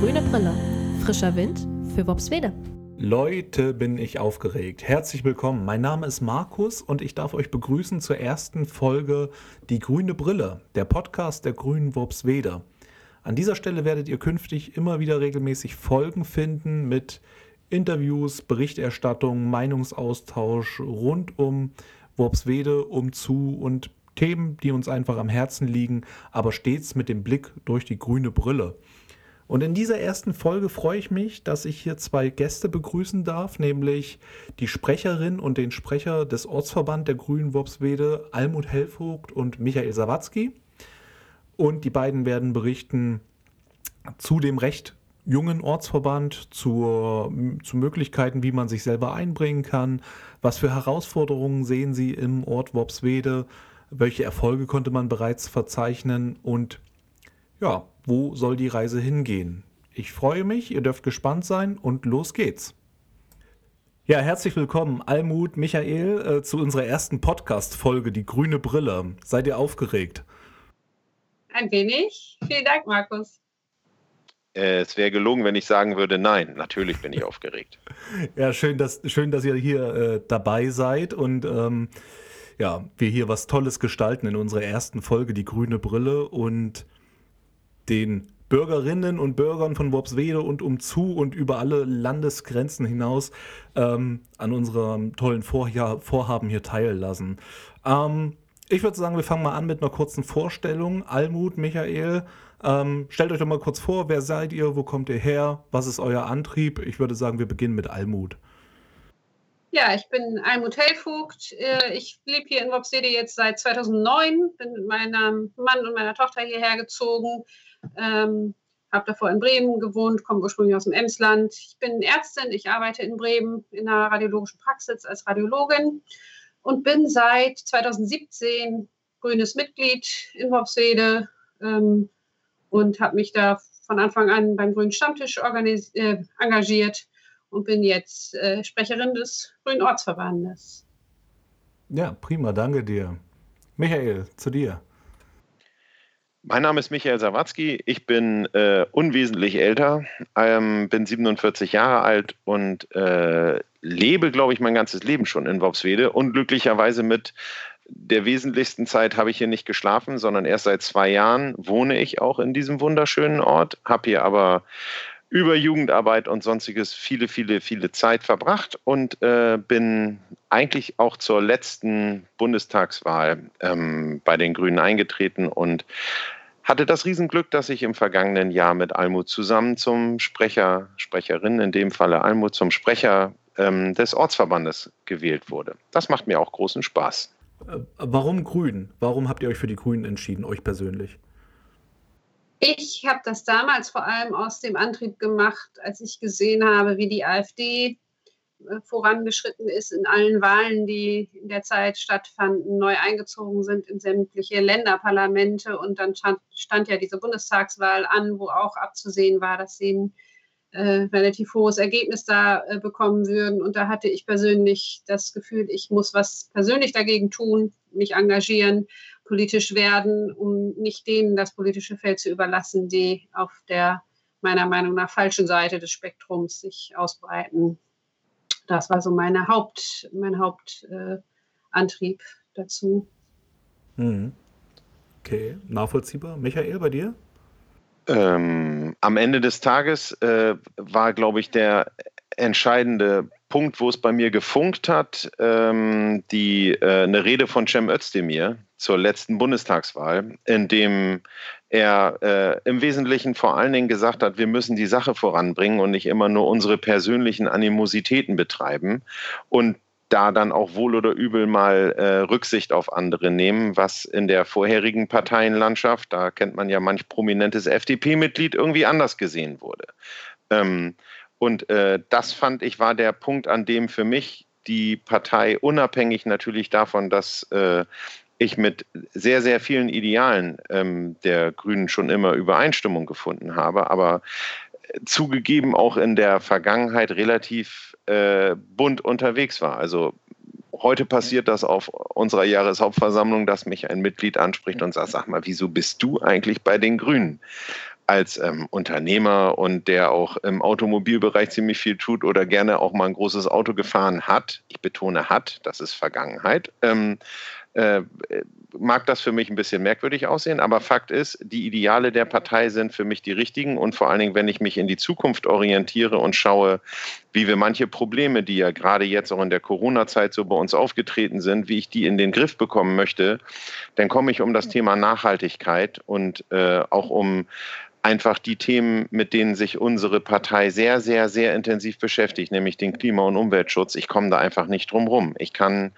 Grüne Brille. Frischer Wind für Worpswede. Leute, bin ich aufgeregt. Herzlich willkommen. Mein Name ist Markus und ich darf euch begrüßen zur ersten Folge Die grüne Brille, der Podcast der Grünen Worpswede. An dieser Stelle werdet ihr künftig immer wieder regelmäßig Folgen finden mit Interviews, Berichterstattung, Meinungsaustausch rund um Worpswede, um zu und Themen, die uns einfach am Herzen liegen, aber stets mit dem Blick durch die grüne Brille. Und in dieser ersten Folge freue ich mich, dass ich hier zwei Gäste begrüßen darf, nämlich die Sprecherin und den Sprecher des Ortsverband der Grünen Worpswede, Almut Helvogt und Michael Sawatzki. Und die beiden werden berichten zu dem recht jungen Ortsverband, zur, zu Möglichkeiten, wie man sich selber einbringen kann, was für Herausforderungen sehen sie im Ort Worpswede, welche Erfolge konnte man bereits verzeichnen? Und ja, wo soll die Reise hingehen? Ich freue mich, ihr dürft gespannt sein und los geht's. Ja, herzlich willkommen, Almut, Michael, äh, zu unserer ersten Podcast-Folge, die grüne Brille. Seid ihr aufgeregt? Ein wenig. Vielen Dank, Markus. Äh, es wäre gelogen, wenn ich sagen würde, nein, natürlich bin ich aufgeregt. ja, schön, dass, schön, dass ihr hier äh, dabei seid und ähm, ja, wir hier was Tolles gestalten in unserer ersten Folge, die grüne Brille und den Bürgerinnen und Bürgern von Worpswede und umzu und über alle Landesgrenzen hinaus ähm, an unserem tollen Vorja Vorhaben hier teillassen. Ähm, ich würde sagen, wir fangen mal an mit einer kurzen Vorstellung. Almut, Michael, ähm, stellt euch doch mal kurz vor, wer seid ihr, wo kommt ihr her, was ist euer Antrieb? Ich würde sagen, wir beginnen mit Almut. Ja, ich bin Almut Hellvogt. Äh, ich lebe hier in Worpswede jetzt seit 2009, bin mit meinem Mann und meiner Tochter hierher gezogen ähm, habe davor in Bremen gewohnt, komme ursprünglich aus dem Emsland. Ich bin Ärztin, ich arbeite in Bremen in einer radiologischen Praxis als Radiologin und bin seit 2017 grünes Mitglied in Worpswede ähm, und habe mich da von Anfang an beim Grünen Stammtisch äh, engagiert und bin jetzt äh, Sprecherin des Grünen Ortsverbandes. Ja, prima, danke dir. Michael, zu dir. Mein Name ist Michael Sawatzki. Ich bin äh, unwesentlich älter, ähm, bin 47 Jahre alt und äh, lebe, glaube ich, mein ganzes Leben schon in Worpswede. Unglücklicherweise mit der wesentlichsten Zeit habe ich hier nicht geschlafen, sondern erst seit zwei Jahren wohne ich auch in diesem wunderschönen Ort, habe hier aber über Jugendarbeit und sonstiges viele, viele, viele Zeit verbracht und äh, bin eigentlich auch zur letzten Bundestagswahl ähm, bei den Grünen eingetreten und hatte das Riesenglück, dass ich im vergangenen Jahr mit Almut zusammen zum Sprecher, Sprecherin, in dem Falle Almut, zum Sprecher ähm, des Ortsverbandes gewählt wurde. Das macht mir auch großen Spaß. Äh, warum Grün? Warum habt ihr euch für die Grünen entschieden, euch persönlich? Ich habe das damals vor allem aus dem Antrieb gemacht, als ich gesehen habe, wie die AfD äh, vorangeschritten ist in allen Wahlen, die in der Zeit stattfanden, neu eingezogen sind in sämtliche Länderparlamente. Und dann stand, ja diese Bundestagswahl an, wo auch abzusehen war, dass sie ein äh, relativ hohes Ergebnis da äh, bekommen würden. Und da hatte ich persönlich das Gefühl, ich muss was persönlich dagegen tun, mich engagieren politisch werden, um nicht denen das politische Feld zu überlassen, die auf der meiner Meinung nach falschen Seite des Spektrums sich ausbreiten. Das war so meine Haupt, mein Hauptantrieb äh, dazu. Mhm. Okay, nachvollziehbar. Michael, bei dir? Ähm, am Ende des Tages äh, war, glaube ich, der entscheidende Punkt, wo es bei mir gefunkt hat, ähm, die, äh, eine Rede von Cem Özdemir zur letzten Bundestagswahl, in dem er äh, im Wesentlichen vor allen Dingen gesagt hat, wir müssen die Sache voranbringen und nicht immer nur unsere persönlichen Animositäten betreiben und da dann auch wohl oder übel mal äh, Rücksicht auf andere nehmen, was in der vorherigen Parteienlandschaft, da kennt man ja manch prominentes FDP-Mitglied, irgendwie anders gesehen wurde. Ähm, und äh, das fand ich war der Punkt, an dem für mich die Partei unabhängig natürlich davon, dass äh, ich mit sehr, sehr vielen Idealen ähm, der Grünen schon immer Übereinstimmung gefunden habe, aber äh, zugegeben auch in der Vergangenheit relativ äh, bunt unterwegs war. Also heute passiert das auf unserer Jahreshauptversammlung, dass mich ein Mitglied anspricht und sagt, sag mal, wieso bist du eigentlich bei den Grünen? als ähm, Unternehmer und der auch im Automobilbereich ziemlich viel tut oder gerne auch mal ein großes Auto gefahren hat, ich betone hat, das ist Vergangenheit, ähm, äh, mag das für mich ein bisschen merkwürdig aussehen, aber Fakt ist, die Ideale der Partei sind für mich die richtigen und vor allen Dingen, wenn ich mich in die Zukunft orientiere und schaue, wie wir manche Probleme, die ja gerade jetzt auch in der Corona-Zeit so bei uns aufgetreten sind, wie ich die in den Griff bekommen möchte, dann komme ich um das Thema Nachhaltigkeit und äh, auch um einfach die Themen, mit denen sich unsere Partei sehr, sehr, sehr intensiv beschäftigt, nämlich den Klima- und Umweltschutz. Ich komme da einfach nicht drum rum. Ich kann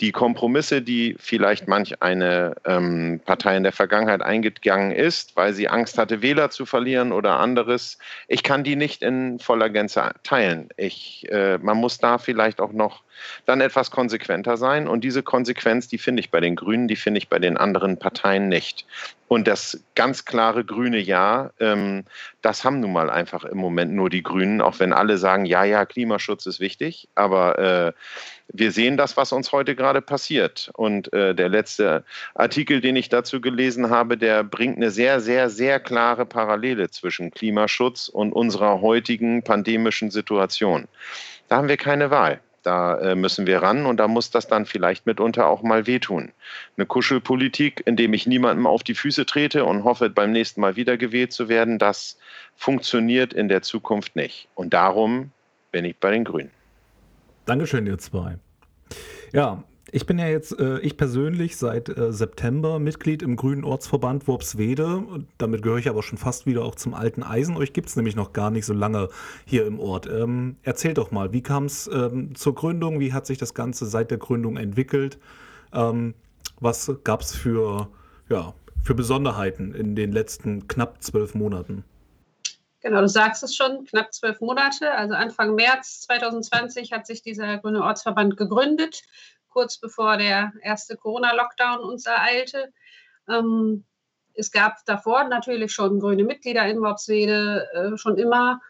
die Kompromisse, die vielleicht manch eine ähm, Partei in der Vergangenheit eingegangen ist, weil sie Angst hatte, Wähler zu verlieren oder anderes, ich kann die nicht in voller Gänze teilen. Ich, äh, man muss da vielleicht auch noch dann etwas konsequenter sein. Und diese Konsequenz, die finde ich bei den Grünen, die finde ich bei den anderen Parteien nicht. Und das ganz klare grüne Ja, ähm, das haben nun mal einfach im Moment nur die Grünen, auch wenn alle sagen, ja, ja, Klimaschutz ist wichtig. Aber äh, wir sehen das, was uns heute gerade passiert. Und äh, der letzte Artikel, den ich dazu gelesen habe, der bringt eine sehr, sehr, sehr klare Parallele zwischen Klimaschutz und unserer heutigen pandemischen Situation. Da haben wir keine Wahl. Da äh, müssen wir ran und da muss das dann vielleicht mitunter auch mal wehtun. Eine Kuschelpolitik, indem ich niemandem auf die Füße trete und hoffe, beim nächsten Mal wiedergewählt zu werden, das funktioniert in der Zukunft nicht. Und darum bin ich bei den Grünen. Dankeschön, ihr zwei. Ja, ich bin ja jetzt, äh, ich persönlich, seit äh, September Mitglied im Grünen Ortsverband Worpswede. Damit gehöre ich aber schon fast wieder auch zum alten Eisen. Euch gibt es nämlich noch gar nicht so lange hier im Ort. Ähm, erzählt doch mal, wie kam es ähm, zur Gründung? Wie hat sich das Ganze seit der Gründung entwickelt? Ähm, was gab es für, ja, für Besonderheiten in den letzten knapp zwölf Monaten? Genau, du sagst es schon, knapp zwölf Monate. Also Anfang März 2020 hat sich dieser Grüne Ortsverband gegründet, kurz bevor der erste Corona-Lockdown uns ereilte. Ähm, es gab davor natürlich schon grüne Mitglieder in Worpswede, äh, schon immer.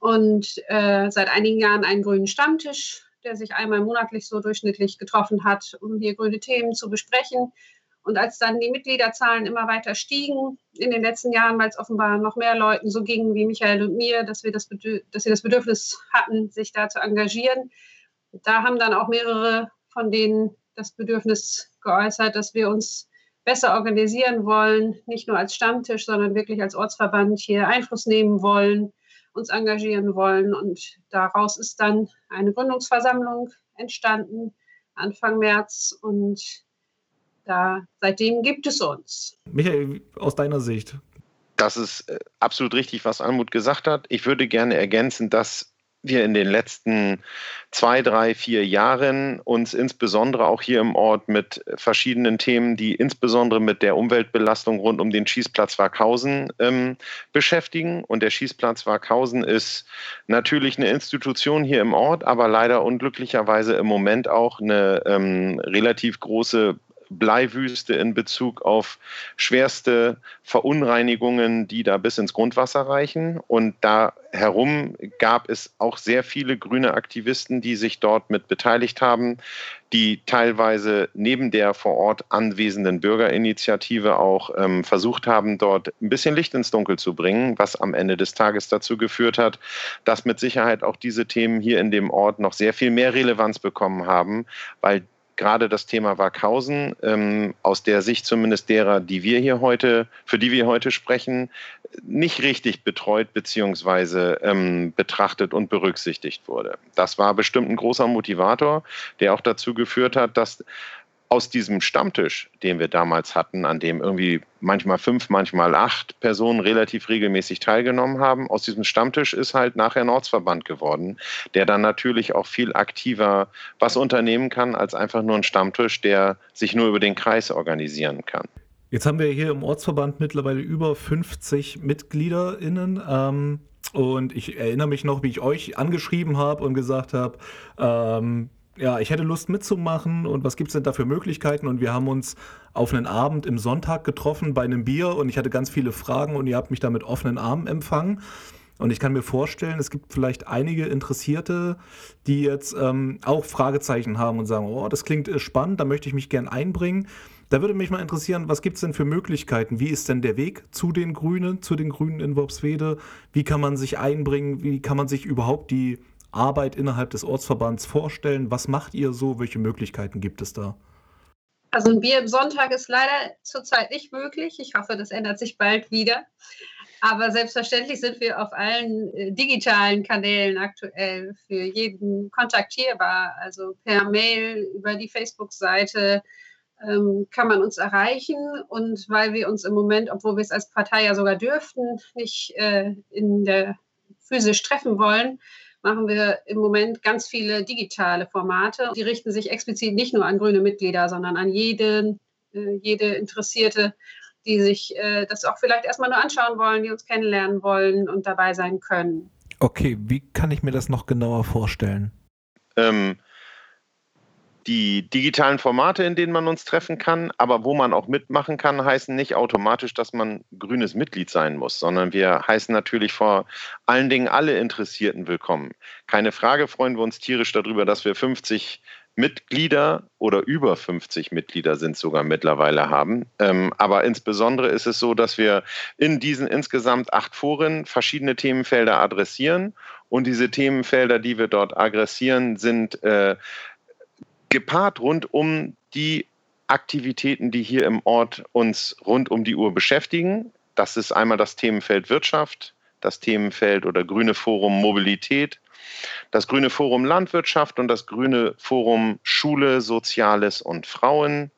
Und äh, seit einigen Jahren einen grünen Stammtisch, der sich einmal monatlich so durchschnittlich getroffen hat, um hier grüne Themen zu besprechen. Und als dann die Mitgliederzahlen immer weiter stiegen in den letzten Jahren, weil es offenbar noch mehr Leuten so ging wie Michael und mir, dass wir das, dass wir das Bedürfnis hatten, sich da zu engagieren, da haben dann auch mehrere von denen das Bedürfnis geäußert, dass wir uns besser organisieren wollen, nicht nur als Stammtisch, sondern wirklich als Ortsverband hier Einfluss nehmen wollen, uns engagieren wollen. Und daraus ist dann eine Gründungsversammlung entstanden, Anfang März. Und da, seitdem gibt es uns. Michael, aus deiner Sicht. Das ist äh, absolut richtig, was Almut gesagt hat. Ich würde gerne ergänzen, dass wir in den letzten zwei, drei, vier Jahren uns insbesondere auch hier im Ort mit verschiedenen Themen, die insbesondere mit der Umweltbelastung rund um den Schießplatz Warkhausen ähm, beschäftigen. Und der Schießplatz Warkhausen ist natürlich eine Institution hier im Ort, aber leider unglücklicherweise im Moment auch eine ähm, relativ große Bleiwüste in Bezug auf schwerste Verunreinigungen, die da bis ins Grundwasser reichen. Und da herum gab es auch sehr viele grüne Aktivisten, die sich dort mit beteiligt haben, die teilweise neben der vor Ort anwesenden Bürgerinitiative auch ähm, versucht haben, dort ein bisschen Licht ins Dunkel zu bringen, was am Ende des Tages dazu geführt hat, dass mit Sicherheit auch diese Themen hier in dem Ort noch sehr viel mehr Relevanz bekommen haben, weil gerade das Thema Wackhausen ähm, aus der Sicht zumindest derer, die wir hier heute, für die wir heute sprechen, nicht richtig betreut bzw. Ähm, betrachtet und berücksichtigt wurde. Das war bestimmt ein großer Motivator, der auch dazu geführt hat, dass aus diesem Stammtisch, den wir damals hatten, an dem irgendwie manchmal fünf, manchmal acht Personen relativ regelmäßig teilgenommen haben, aus diesem Stammtisch ist halt nachher Nordsverband geworden, der dann natürlich auch viel aktiver was unternehmen kann, als einfach nur ein Stammtisch, der sich nur über den Kreis organisieren kann. Jetzt haben wir hier im Ortsverband mittlerweile über 50 MitgliederInnen. Ähm, und ich erinnere mich noch, wie ich euch angeschrieben habe und gesagt habe, ähm, ja, ich hätte Lust mitzumachen und was gibt es denn da für Möglichkeiten? Und wir haben uns auf einen Abend im Sonntag getroffen bei einem Bier und ich hatte ganz viele Fragen und ihr habt mich da mit offenen Armen empfangen. Und ich kann mir vorstellen, es gibt vielleicht einige Interessierte, die jetzt ähm, auch Fragezeichen haben und sagen, oh, das klingt äh, spannend, da möchte ich mich gern einbringen. Da würde mich mal interessieren, was gibt es denn für Möglichkeiten? Wie ist denn der Weg zu den Grünen, zu den Grünen in Worpswede? Wie kann man sich einbringen? Wie kann man sich überhaupt die Arbeit innerhalb des Ortsverbands vorstellen? Was macht ihr so? Welche Möglichkeiten gibt es da? Also ein Bier im Sonntag ist leider zurzeit nicht möglich. Ich hoffe, das ändert sich bald wieder. Aber selbstverständlich sind wir auf allen äh, digitalen Kanälen aktuell für jeden kontaktierbar. Also per Mail, über die Facebook-Seite ähm, kann man uns erreichen. Und weil wir uns im Moment, obwohl wir es als Partei ja sogar dürften, nicht äh, in der physisch treffen wollen, machen wir im Moment ganz viele digitale Formate. Die richten sich explizit nicht nur an grüne Mitglieder, sondern an jeden, äh, jede Interessierte die sich äh, das auch vielleicht erstmal nur anschauen wollen, die uns kennenlernen wollen und dabei sein können. Okay, wie kann ich mir das noch genauer vorstellen? Ähm, die digitalen Formate, in denen man uns treffen kann, aber wo man auch mitmachen kann, heißen nicht automatisch, dass man grünes Mitglied sein muss, sondern wir heißen natürlich vor allen Dingen alle Interessierten willkommen. Keine Frage, freuen wir uns tierisch darüber, dass wir 50 Mitglieder oder über 50 Mitglieder sind sogar mittlerweile haben. Ähm, aber insbesondere ist es so, dass wir in diesen insgesamt acht Foren verschiedene Themenfelder adressieren. Und diese Themenfelder, die wir dort adressieren, sind äh, gepaart rund um die Aktivitäten, die hier im Ort uns rund um die Uhr beschäftigen. Das ist einmal das Themenfeld Wirtschaft, das Themenfeld oder Grüne Forum Mobilität, das Grüne Forum Landwirtschaft und das Grüne Forum Schule, Soziales und Frauen.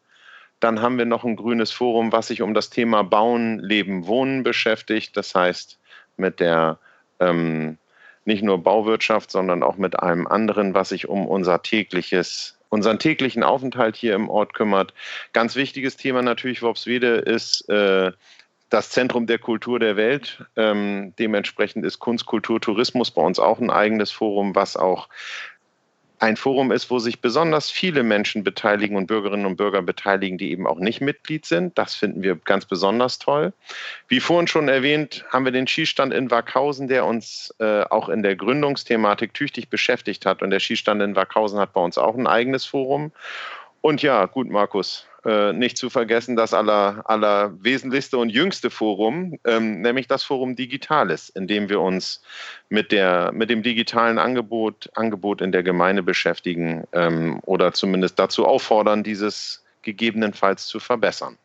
Dann haben wir noch ein grünes Forum, was sich um das Thema Bauen, Leben, Wohnen beschäftigt. Das heißt, mit der ähm, nicht nur Bauwirtschaft, sondern auch mit einem anderen, was sich um unser tägliches, unseren täglichen Aufenthalt hier im Ort kümmert. Ganz wichtiges Thema natürlich, Worpswede, ist äh, das Zentrum der Kultur der Welt. Ähm, dementsprechend ist Kunst, Kultur, Tourismus bei uns auch ein eigenes Forum, was auch ein Forum ist, wo sich besonders viele Menschen beteiligen und Bürgerinnen und Bürger beteiligen, die eben auch nicht Mitglied sind. Das finden wir ganz besonders toll. Wie vorhin schon erwähnt, haben wir den Skistand in Wackhausen, der uns äh, auch in der Gründungsthematik tüchtig beschäftigt hat. Und der Skistand in Wackhausen hat bei uns auch ein eigenes Forum. Und ja, gut, Markus, äh, nicht zu vergessen das aller, aller und jüngste Forum, ähm, nämlich das Forum Digitales, in dem wir uns mit, der, mit dem digitalen Angebot, Angebot in der Gemeinde beschäftigen ähm, oder zumindest dazu auffordern, dieses gegebenenfalls zu verbessern.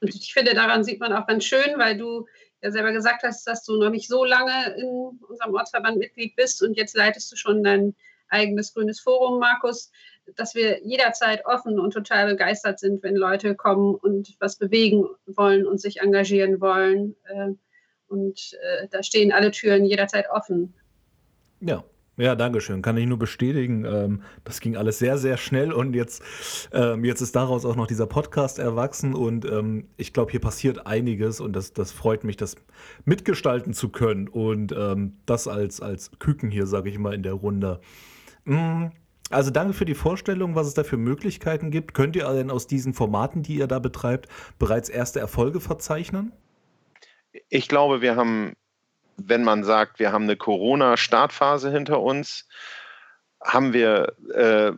Und ich finde, daran sieht man auch ganz schön, weil du ja selber gesagt hast, dass du noch nicht so lange in unserem Ortsverband Mitglied bist und jetzt leitest du schon dein eigenes grünes Forum, Markus dass wir jederzeit offen und total begeistert sind, wenn Leute kommen und was bewegen wollen und sich engagieren wollen. Äh, und äh, da stehen alle Türen jederzeit offen. Ja, ja, danke schön. Kann ich nur bestätigen. Ähm, das ging alles sehr, sehr schnell und jetzt, ähm, jetzt ist daraus auch noch dieser Podcast erwachsen und ähm, ich glaube, hier passiert einiges und das, das freut mich, das mitgestalten zu können und das als, als Küken hier, sage ich mal, in der Runde. Also danke für die Vorstellung, was es da für Möglichkeiten gibt. Könnt ihr denn aus diesen Formaten, die ihr da betreibt, bereits erste Erfolge verzeichnen? Ich glaube, wir haben, wenn man sagt, wir haben eine Corona-Startphase hinter uns, haben wir äh,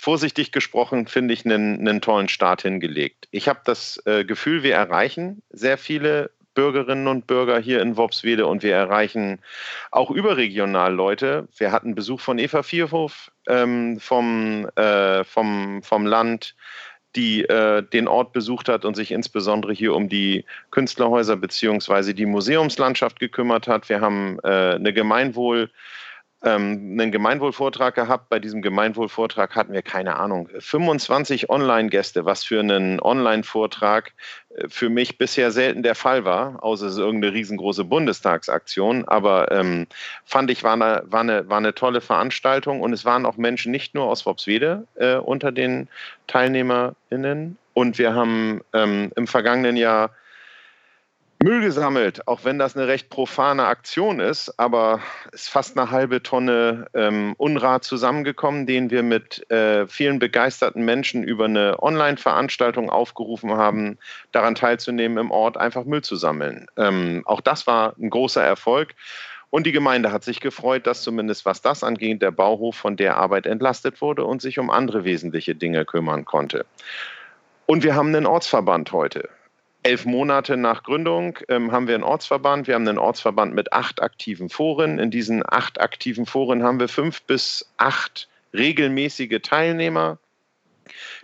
vorsichtig gesprochen, finde ich, einen, einen, tollen Start hingelegt. Ich habe das äh, Gefühl, wir erreichen sehr viele Bürgerinnen und Bürger hier in Worpswede und wir erreichen auch überregional Leute. Wir hatten Besuch von Eva Vierhof ähm, vom, äh, vom, vom Land, die äh, den Ort besucht hat und sich insbesondere hier um die Künstlerhäuser bzw. die Museumslandschaft gekümmert hat. Wir haben äh, eine Gemeinwohl- ähm, einen Gemeinwohlvortrag gehabt. Bei diesem Gemeinwohlvortrag hatten wir keine Ahnung, 25 Online-Gäste, was für einen Online-Vortrag äh, für mich bisher selten der Fall war, außer es ist irgendeine riesengroße Bundestagsaktion. Aber ähm, fand ich, war eine, war, eine, war eine tolle Veranstaltung und es waren auch Menschen nicht nur aus Worpswede äh, unter den TeilnehmerInnen. Und wir haben ähm, im vergangenen Jahr Müll gesammelt, auch wenn das eine recht profane Aktion ist, aber es ist fast eine halbe Tonne ähm, Unrat zusammengekommen, den wir mit äh, vielen begeisterten Menschen über eine Online-Veranstaltung aufgerufen haben, daran teilzunehmen, im Ort einfach Müll zu sammeln. Ähm, auch das war ein großer Erfolg. Und die Gemeinde hat sich gefreut, dass zumindest was das angeht, der Bauhof von der Arbeit entlastet wurde und sich um andere wesentliche Dinge kümmern konnte. Und wir haben einen Ortsverband heute. Elf Monate nach Gründung ähm, haben wir einen Ortsverband. Wir haben einen Ortsverband mit acht aktiven Foren. In diesen acht aktiven Foren haben wir fünf bis acht regelmäßige Teilnehmer.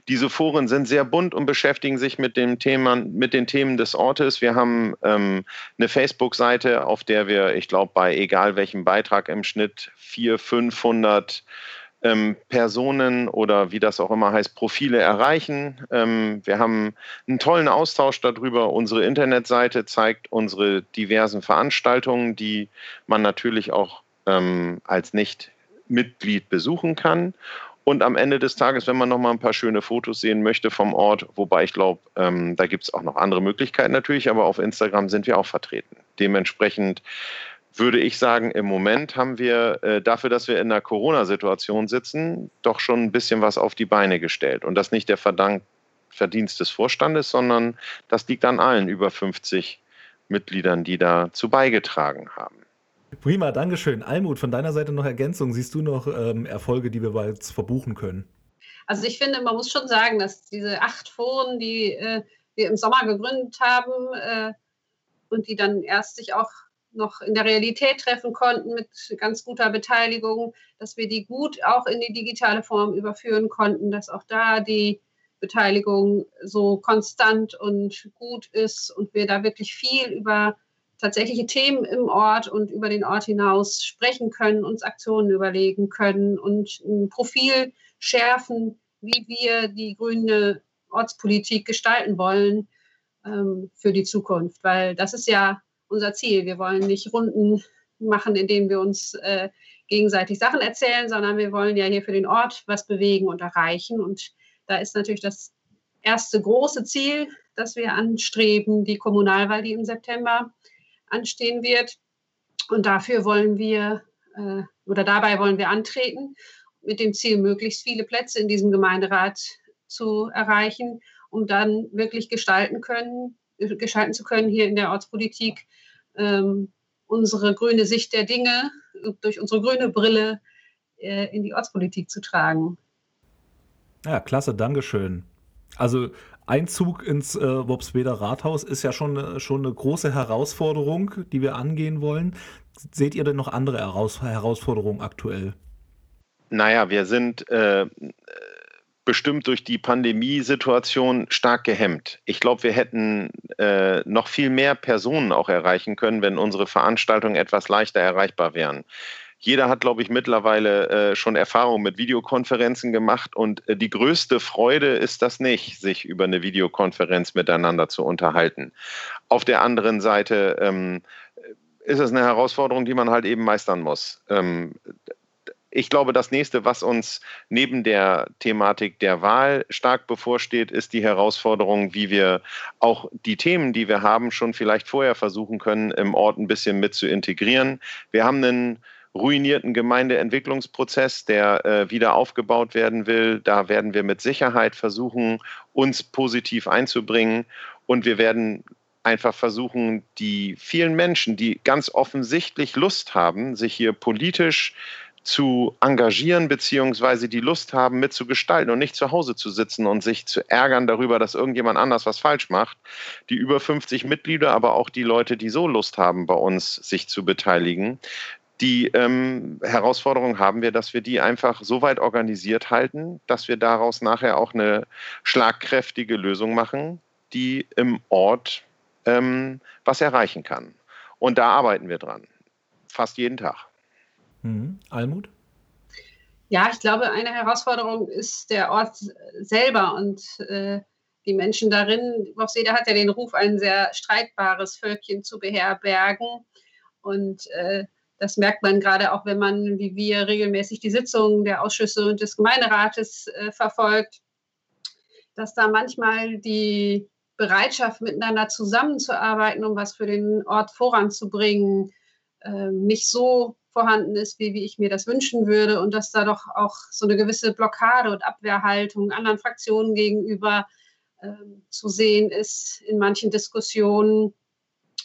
Diese Foren sind sehr bunt und beschäftigen sich mit, dem Thema, mit den Themen des Ortes. Wir haben ähm, eine Facebook-Seite, auf der wir, ich glaube, bei egal welchem Beitrag im Schnitt 400, 500 ähm, Personen oder wie das auch immer heißt, Profile erreichen. Ähm, wir haben einen tollen Austausch darüber. Unsere Internetseite zeigt unsere diversen Veranstaltungen, die man natürlich auch ähm, als Nicht-Mitglied besuchen kann. Und am Ende des Tages, wenn man noch mal ein paar schöne Fotos sehen möchte vom Ort, wobei ich glaube, ähm, da gibt es auch noch andere Möglichkeiten natürlich, aber auf Instagram sind wir auch vertreten. Dementsprechend würde ich sagen, im Moment haben wir äh, dafür, dass wir in einer Corona-Situation sitzen, doch schon ein bisschen was auf die Beine gestellt. Und das nicht der Verdank Verdienst des Vorstandes, sondern das liegt an allen über 50 Mitgliedern, die dazu beigetragen haben. Prima, Dankeschön. Almut, von deiner Seite noch Ergänzung. Siehst du noch ähm, Erfolge, die wir bald verbuchen können? Also ich finde, man muss schon sagen, dass diese acht Foren, die äh, wir im Sommer gegründet haben äh, und die dann erst sich auch noch in der Realität treffen konnten mit ganz guter Beteiligung, dass wir die gut auch in die digitale Form überführen konnten, dass auch da die Beteiligung so konstant und gut ist und wir da wirklich viel über tatsächliche Themen im Ort und über den Ort hinaus sprechen können, uns Aktionen überlegen können und ein Profil schärfen, wie wir die grüne Ortspolitik gestalten wollen ähm, für die Zukunft. Weil das ist ja unser Ziel. Wir wollen nicht Runden machen, in denen wir uns äh, gegenseitig Sachen erzählen, sondern wir wollen ja hier für den Ort was bewegen und erreichen. Und da ist natürlich das erste große Ziel, das wir anstreben, die Kommunalwahl, die im September anstehen wird. Und dafür wollen wir äh, oder dabei wollen wir antreten, mit dem Ziel, möglichst viele Plätze in diesem Gemeinderat zu erreichen, um dann wirklich gestalten können, gestalten zu können hier in der Ortspolitik, ähm, unsere grüne Sicht der Dinge durch unsere grüne Brille äh, in die Ortspolitik zu tragen. Ja, klasse, Dankeschön. Also Einzug ins äh, Wobsweder Rathaus ist ja schon, äh, schon eine große Herausforderung, die wir angehen wollen. Seht ihr denn noch andere Heraus Herausforderungen aktuell? Naja, wir sind äh, bestimmt durch die Pandemiesituation stark gehemmt. Ich glaube, wir hätten äh, noch viel mehr Personen auch erreichen können, wenn unsere Veranstaltungen etwas leichter erreichbar wären. Jeder hat, glaube ich, mittlerweile äh, schon Erfahrung mit Videokonferenzen gemacht und äh, die größte Freude ist das nicht, sich über eine Videokonferenz miteinander zu unterhalten. Auf der anderen Seite ähm, ist es eine Herausforderung, die man halt eben meistern muss. Ähm, ich glaube, das nächste, was uns neben der Thematik der Wahl stark bevorsteht, ist die Herausforderung, wie wir auch die Themen, die wir haben, schon vielleicht vorher versuchen können, im Ort ein bisschen mit zu integrieren. Wir haben einen ruinierten Gemeindeentwicklungsprozess, der äh, wieder aufgebaut werden will. Da werden wir mit Sicherheit versuchen, uns positiv einzubringen. Und wir werden einfach versuchen, die vielen Menschen, die ganz offensichtlich Lust haben, sich hier politisch zu engagieren, beziehungsweise die Lust haben, mitzugestalten und nicht zu Hause zu sitzen und sich zu ärgern darüber, dass irgendjemand anders was falsch macht. Die über 50 Mitglieder, aber auch die Leute, die so Lust haben, bei uns sich zu beteiligen. Die ähm, Herausforderung haben wir, dass wir die einfach so weit organisiert halten, dass wir daraus nachher auch eine schlagkräftige Lösung machen, die im Ort ähm, was erreichen kann. Und da arbeiten wir dran. Fast jeden Tag. Mhm. Almut? Ja, ich glaube, eine Herausforderung ist der Ort selber und äh, die Menschen darin. Wofsede hat ja den Ruf, ein sehr streitbares Völkchen zu beherbergen. Und äh, das merkt man gerade auch, wenn man, wie wir, regelmäßig die Sitzungen der Ausschüsse und des Gemeinderates äh, verfolgt, dass da manchmal die Bereitschaft, miteinander zusammenzuarbeiten, um was für den Ort voranzubringen, äh, nicht so vorhanden ist, wie, wie ich mir das wünschen würde und dass da doch auch so eine gewisse Blockade und Abwehrhaltung anderen Fraktionen gegenüber äh, zu sehen ist in manchen Diskussionen.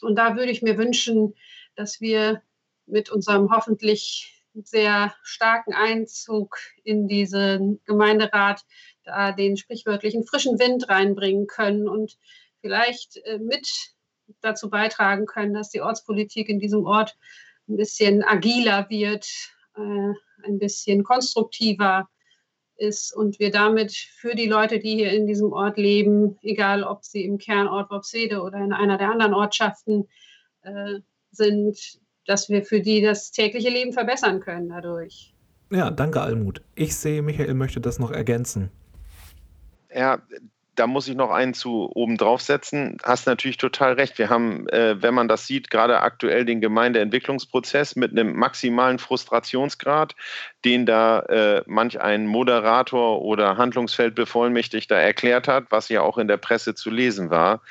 Und da würde ich mir wünschen, dass wir mit unserem hoffentlich sehr starken Einzug in diesen Gemeinderat da den sprichwörtlichen frischen Wind reinbringen können und vielleicht äh, mit dazu beitragen können, dass die Ortspolitik in diesem Ort ein bisschen agiler wird, äh, ein bisschen konstruktiver ist und wir damit für die Leute, die hier in diesem Ort leben, egal ob sie im Kernort Worpswede oder in einer der anderen Ortschaften äh, sind, dass wir für die das tägliche Leben verbessern können dadurch. Ja, danke Almut. Ich sehe, Michael möchte das noch ergänzen. Ja, da muss ich noch einen zu oben draufsetzen. Hast natürlich total recht. Wir haben, äh, wenn man das sieht, gerade aktuell den Gemeindeentwicklungsprozess mit einem maximalen Frustrationsgrad, den da äh, manch ein Moderator oder Handlungsfeldbevollmächtigter erklärt hat, was ja auch in der Presse zu lesen war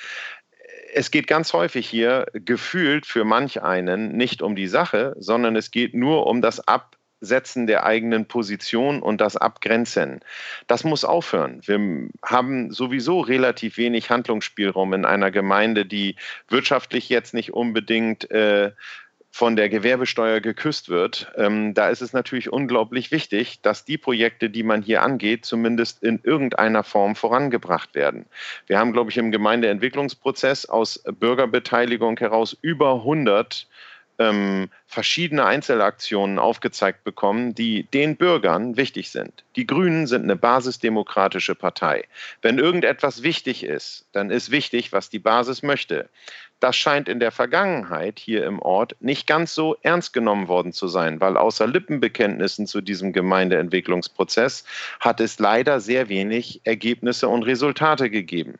es geht ganz häufig hier gefühlt für manch einen nicht um die Sache, sondern es geht nur um das Ab Setzen der eigenen Position und das Abgrenzen. Das muss aufhören. Wir haben sowieso relativ wenig Handlungsspielraum in einer Gemeinde, die wirtschaftlich jetzt nicht unbedingt äh, von der Gewerbesteuer geküsst wird. Ähm, da ist es natürlich unglaublich wichtig, dass die Projekte, die man hier angeht, zumindest in irgendeiner Form vorangebracht werden. Wir haben, glaube ich, im Gemeindeentwicklungsprozess aus Bürgerbeteiligung heraus über 100 ähm, verschiedene Einzelaktionen aufgezeigt bekommen, die den Bürgern wichtig sind. Die Grünen sind eine basisdemokratische Partei. Wenn irgendetwas wichtig ist, dann ist wichtig, was die Basis möchte. Das scheint in der Vergangenheit hier im Ort nicht ganz so ernst genommen worden zu sein, weil außer Lippenbekenntnissen zu diesem Gemeindeentwicklungsprozess hat es leider sehr wenig Ergebnisse und Resultate gegeben.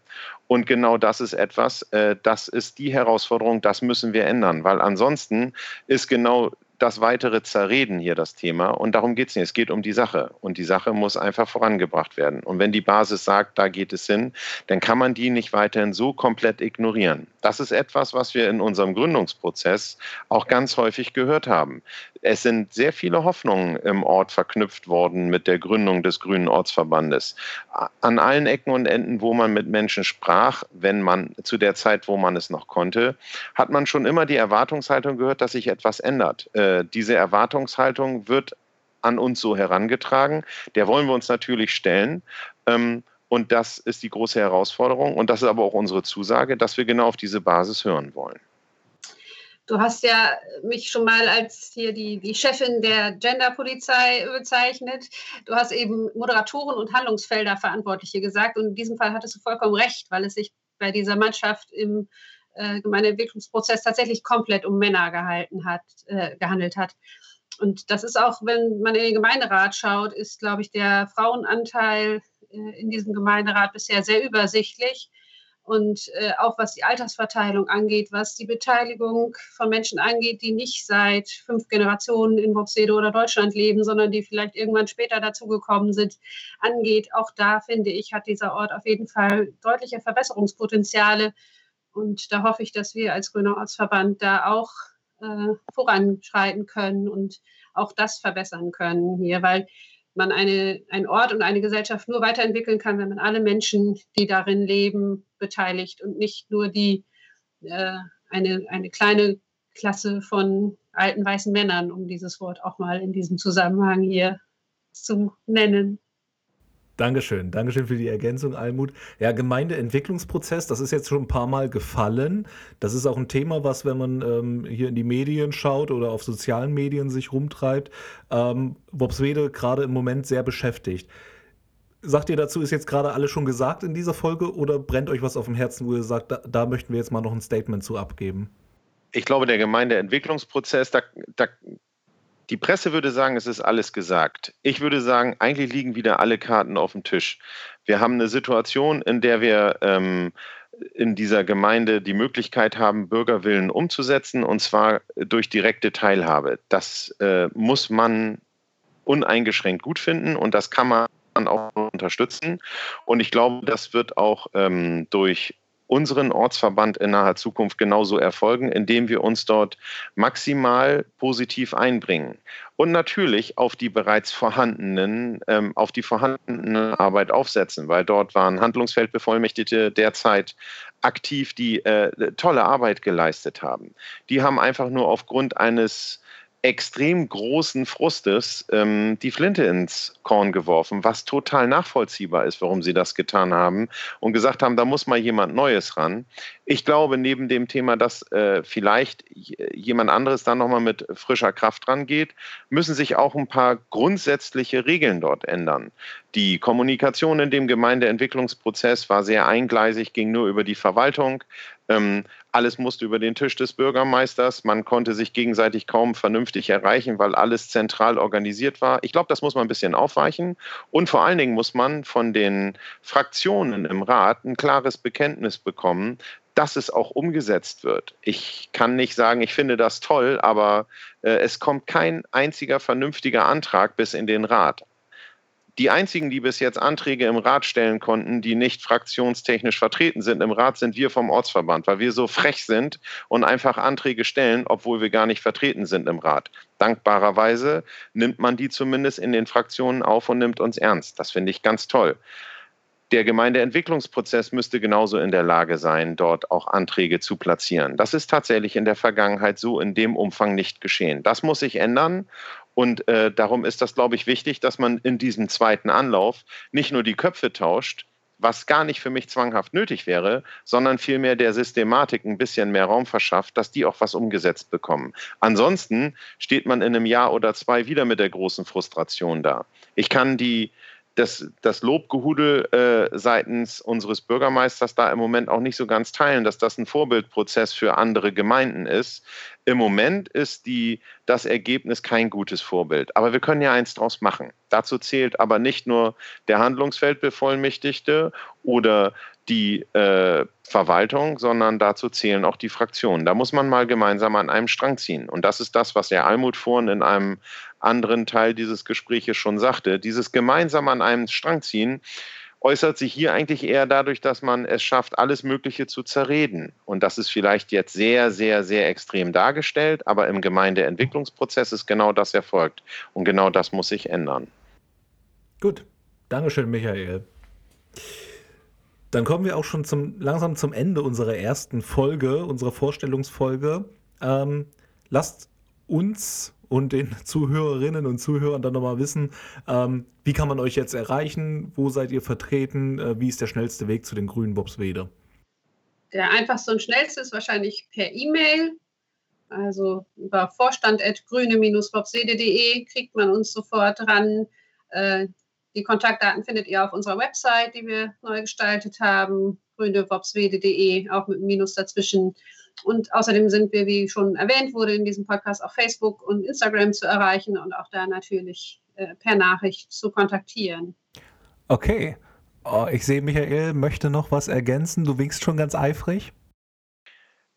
Und genau das ist etwas, äh, das ist die Herausforderung, das müssen wir ändern, weil ansonsten ist genau das weitere Zerreden hier das Thema. Und darum geht es nicht. Es geht um die Sache. Und die Sache muss einfach vorangebracht werden. Und wenn die Basis sagt, da geht es hin, dann kann man die nicht weiterhin so komplett ignorieren. Das ist etwas, was wir in unserem Gründungsprozess auch ganz häufig gehört haben. Es sind sehr viele Hoffnungen im Ort verknüpft worden mit der Gründung des Grünen Ortsverbandes. An allen Ecken und Enden, wo man mit Menschen sprach, wenn man zu der Zeit, wo man es noch konnte, hat man schon immer die Erwartungshaltung gehört, dass sich etwas ändert. Äh, diese Erwartungshaltung wird an uns so herangetragen. Der wollen wir uns natürlich stellen. Ähm, und das ist die große Herausforderung. Und das ist aber auch unsere Zusage, dass wir genau auf diese Basis hören wollen. Du hast ja mich schon mal als hier die, die Chefin der Genderpolizei bezeichnet. Du hast eben Moderatoren und Handlungsfelder Verantwortliche gesagt. Und in diesem Fall hattest du vollkommen recht, weil es sich bei dieser Mannschaft im äh, Gemeindeentwicklungsprozess tatsächlich komplett um Männer gehalten hat, äh, gehandelt hat. Und das ist auch, wenn man in den Gemeinderat schaut, ist, glaube ich, der Frauenanteil in diesem Gemeinderat bisher sehr übersichtlich. Und äh, auch was die Altersverteilung angeht, was die Beteiligung von Menschen angeht, die nicht seit fünf Generationen in Bobsede oder Deutschland leben, sondern die vielleicht irgendwann später dazugekommen sind, angeht, auch da finde ich, hat dieser Ort auf jeden Fall deutliche Verbesserungspotenziale. Und da hoffe ich, dass wir als Grüner Ortsverband da auch äh, voranschreiten können und auch das verbessern können hier, weil man eine, ein Ort und eine Gesellschaft nur weiterentwickeln kann, wenn man alle Menschen, die darin leben, beteiligt und nicht nur die äh, eine, eine kleine Klasse von alten weißen Männern, um dieses Wort auch mal in diesem Zusammenhang hier zu nennen. Dankeschön, Dankeschön für die Ergänzung, Almut. Ja, Gemeindeentwicklungsprozess, das ist jetzt schon ein paar Mal gefallen. Das ist auch ein Thema, was, wenn man ähm, hier in die Medien schaut oder auf sozialen Medien sich rumtreibt, ähm, Bobswede gerade im Moment sehr beschäftigt. Sagt ihr dazu, ist jetzt gerade alles schon gesagt in dieser Folge oder brennt euch was auf dem Herzen, wo ihr sagt, da, da möchten wir jetzt mal noch ein Statement zu abgeben? Ich glaube, der Gemeindeentwicklungsprozess, da, da die Presse würde sagen, es ist alles gesagt. Ich würde sagen, eigentlich liegen wieder alle Karten auf dem Tisch. Wir haben eine Situation, in der wir ähm, in dieser Gemeinde die Möglichkeit haben, Bürgerwillen umzusetzen, und zwar durch direkte Teilhabe. Das äh, muss man uneingeschränkt gut finden und das kann man auch unterstützen. Und ich glaube, das wird auch ähm, durch unseren Ortsverband in naher Zukunft genauso erfolgen, indem wir uns dort maximal positiv einbringen und natürlich auf die bereits vorhandenen, ähm, auf die vorhandene Arbeit aufsetzen, weil dort waren Handlungsfeldbevollmächtigte derzeit aktiv, die äh, tolle Arbeit geleistet haben. Die haben einfach nur aufgrund eines extrem großen Frustes ähm, die Flinte ins Korn geworfen, was total nachvollziehbar ist, warum sie das getan haben und gesagt haben, da muss mal jemand Neues ran. Ich glaube, neben dem Thema, dass äh, vielleicht jemand anderes dann nochmal mit frischer Kraft rangeht, müssen sich auch ein paar grundsätzliche Regeln dort ändern. Die Kommunikation in dem Gemeindeentwicklungsprozess war sehr eingleisig, ging nur über die Verwaltung. Ähm, alles musste über den Tisch des Bürgermeisters. Man konnte sich gegenseitig kaum vernünftig erreichen, weil alles zentral organisiert war. Ich glaube, das muss man ein bisschen aufweichen. Und vor allen Dingen muss man von den Fraktionen im Rat ein klares Bekenntnis bekommen, dass es auch umgesetzt wird. Ich kann nicht sagen, ich finde das toll, aber äh, es kommt kein einziger vernünftiger Antrag bis in den Rat. Die einzigen, die bis jetzt Anträge im Rat stellen konnten, die nicht fraktionstechnisch vertreten sind im Rat, sind wir vom Ortsverband, weil wir so frech sind und einfach Anträge stellen, obwohl wir gar nicht vertreten sind im Rat. Dankbarerweise nimmt man die zumindest in den Fraktionen auf und nimmt uns ernst. Das finde ich ganz toll. Der Gemeindeentwicklungsprozess müsste genauso in der Lage sein, dort auch Anträge zu platzieren. Das ist tatsächlich in der Vergangenheit so in dem Umfang nicht geschehen. Das muss sich ändern. Und äh, darum ist das, glaube ich, wichtig, dass man in diesem zweiten Anlauf nicht nur die Köpfe tauscht, was gar nicht für mich zwanghaft nötig wäre, sondern vielmehr der Systematik ein bisschen mehr Raum verschafft, dass die auch was umgesetzt bekommen. Ansonsten steht man in einem Jahr oder zwei wieder mit der großen Frustration da. Ich kann die das, das Lobgehudel äh, seitens unseres Bürgermeisters da im Moment auch nicht so ganz teilen, dass das ein Vorbildprozess für andere Gemeinden ist. Im Moment ist die, das Ergebnis kein gutes Vorbild. Aber wir können ja eins draus machen. Dazu zählt aber nicht nur der Handlungsfeldbevollmächtigte oder die äh, Verwaltung, sondern dazu zählen auch die Fraktionen. Da muss man mal gemeinsam an einem Strang ziehen. Und das ist das, was Herr Almut vorhin in einem anderen Teil dieses Gespräches schon sagte. Dieses gemeinsam an einem Strang ziehen äußert sich hier eigentlich eher dadurch, dass man es schafft, alles Mögliche zu zerreden. Und das ist vielleicht jetzt sehr, sehr, sehr extrem dargestellt, aber im Gemeindeentwicklungsprozess ist genau das erfolgt. Und genau das muss sich ändern. Gut, Dankeschön, Michael. Dann kommen wir auch schon zum, langsam zum Ende unserer ersten Folge, unserer Vorstellungsfolge. Ähm, lasst uns und den Zuhörerinnen und Zuhörern dann nochmal wissen, ähm, wie kann man euch jetzt erreichen, wo seid ihr vertreten, äh, wie ist der schnellste Weg zu den grünen Bobswede? Der einfachste und schnellste ist wahrscheinlich per E-Mail. Also über vorstand.grüne-bobswede.de kriegt man uns sofort ran. Äh, die Kontaktdaten findet ihr auf unserer Website, die wir neu gestaltet haben, grünewobswede.de, auch mit Minus dazwischen. Und außerdem sind wir, wie schon erwähnt wurde, in diesem Podcast auf Facebook und Instagram zu erreichen und auch da natürlich äh, per Nachricht zu kontaktieren. Okay. Oh, ich sehe, Michael möchte noch was ergänzen. Du winkst schon ganz eifrig.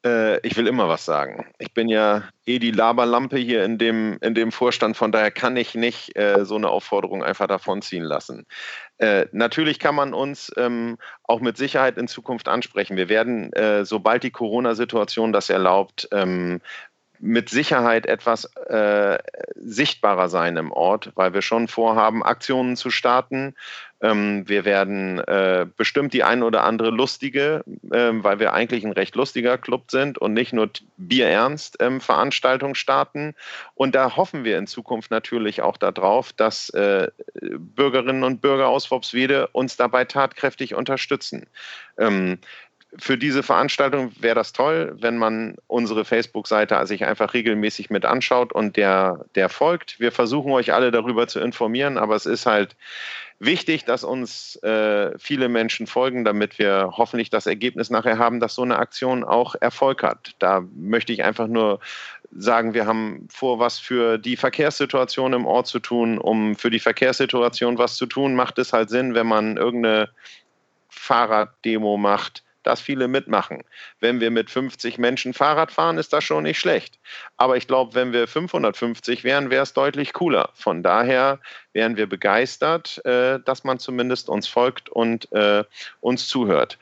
Äh, ich will immer was sagen. Ich bin ja eh die Laberlampe hier in dem, in dem Vorstand, von daher kann ich nicht äh, so eine Aufforderung einfach davonziehen lassen. Äh, natürlich kann man uns ähm, auch mit Sicherheit in Zukunft ansprechen. Wir werden, äh, sobald die Corona-Situation das erlaubt, ähm, mit Sicherheit etwas äh, sichtbarer sein im Ort, weil wir schon vorhaben, Aktionen zu starten. Ähm, wir werden äh, bestimmt die ein oder andere lustige, äh, weil wir eigentlich ein recht lustiger Club sind und nicht nur bierernst ähm, Veranstaltung starten. Und da hoffen wir in Zukunft natürlich auch darauf, dass äh, Bürgerinnen und Bürger aus Worpswede uns dabei tatkräftig unterstützen. Ähm, für diese Veranstaltung wäre das toll, wenn man unsere Facebook-Seite sich einfach regelmäßig mit anschaut und der, der folgt. Wir versuchen euch alle darüber zu informieren, aber es ist halt wichtig, dass uns äh, viele Menschen folgen, damit wir hoffentlich das Ergebnis nachher haben, dass so eine Aktion auch Erfolg hat. Da möchte ich einfach nur sagen, wir haben vor, was für die Verkehrssituation im Ort zu tun. Um für die Verkehrssituation was zu tun, macht es halt Sinn, wenn man irgendeine Fahrraddemo macht dass viele mitmachen. Wenn wir mit 50 Menschen Fahrrad fahren, ist das schon nicht schlecht. Aber ich glaube, wenn wir 550 wären, wäre es deutlich cooler. Von daher wären wir begeistert, äh, dass man zumindest uns folgt und äh, uns zuhört.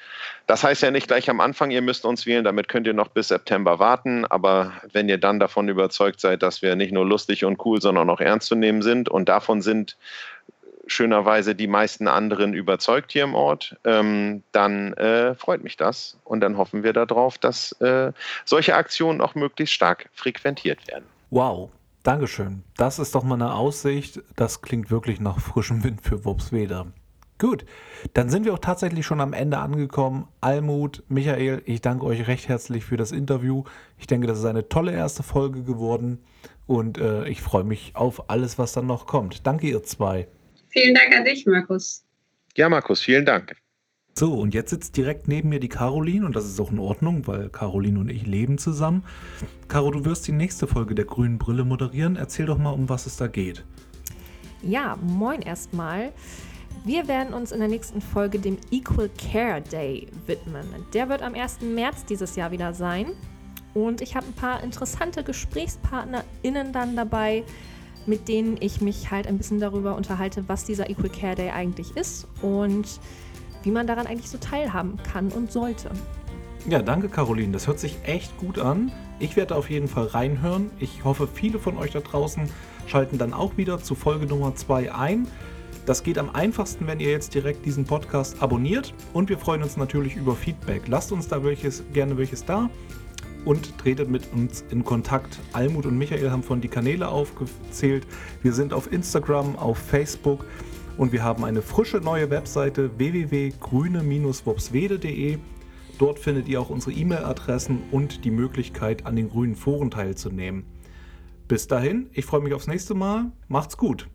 Das heißt ja nicht gleich am Anfang, ihr müsst uns wählen, damit könnt ihr noch bis September warten. Aber wenn ihr dann davon überzeugt seid, dass wir nicht nur lustig und cool, sondern auch ernst zu nehmen sind und davon sind schönerweise die meisten anderen überzeugt hier im Ort, ähm, dann äh, freut mich das. Und dann hoffen wir darauf, dass äh, solche Aktionen auch möglichst stark frequentiert werden. Wow. Dankeschön. Das ist doch mal eine Aussicht. Das klingt wirklich nach frischem Wind für Wobsweder. Gut, dann sind wir auch tatsächlich schon am Ende angekommen. Almut, Michael, ich danke euch recht herzlich für das Interview. Ich denke, das ist eine tolle erste Folge geworden und äh, ich freue mich auf alles, was dann noch kommt. Danke, ihr zwei. Vielen Dank an dich, Markus. Ja, Markus, vielen Dank. So, und jetzt sitzt direkt neben mir die Caroline und das ist auch in Ordnung, weil Caroline und ich leben zusammen. Caro, du wirst die nächste Folge der Grünen Brille moderieren. Erzähl doch mal, um was es da geht. Ja, moin erstmal. Wir werden uns in der nächsten Folge dem Equal Care Day widmen. Der wird am 1. März dieses Jahr wieder sein. Und ich habe ein paar interessante GesprächspartnerInnen dann dabei, mit denen ich mich halt ein bisschen darüber unterhalte, was dieser Equal Care Day eigentlich ist und wie man daran eigentlich so teilhaben kann und sollte. Ja, danke Caroline. Das hört sich echt gut an. Ich werde auf jeden Fall reinhören. Ich hoffe, viele von euch da draußen schalten dann auch wieder zu Folge Nummer 2 ein. Das geht am einfachsten, wenn ihr jetzt direkt diesen Podcast abonniert. Und wir freuen uns natürlich über Feedback. Lasst uns da welches, gerne welches da und tretet mit uns in Kontakt. Almut und Michael haben von die Kanäle aufgezählt. Wir sind auf Instagram, auf Facebook und wir haben eine frische neue Webseite www.grüne-wobswede.de. Dort findet ihr auch unsere E-Mail-Adressen und die Möglichkeit, an den grünen Foren teilzunehmen. Bis dahin, ich freue mich aufs nächste Mal. Macht's gut.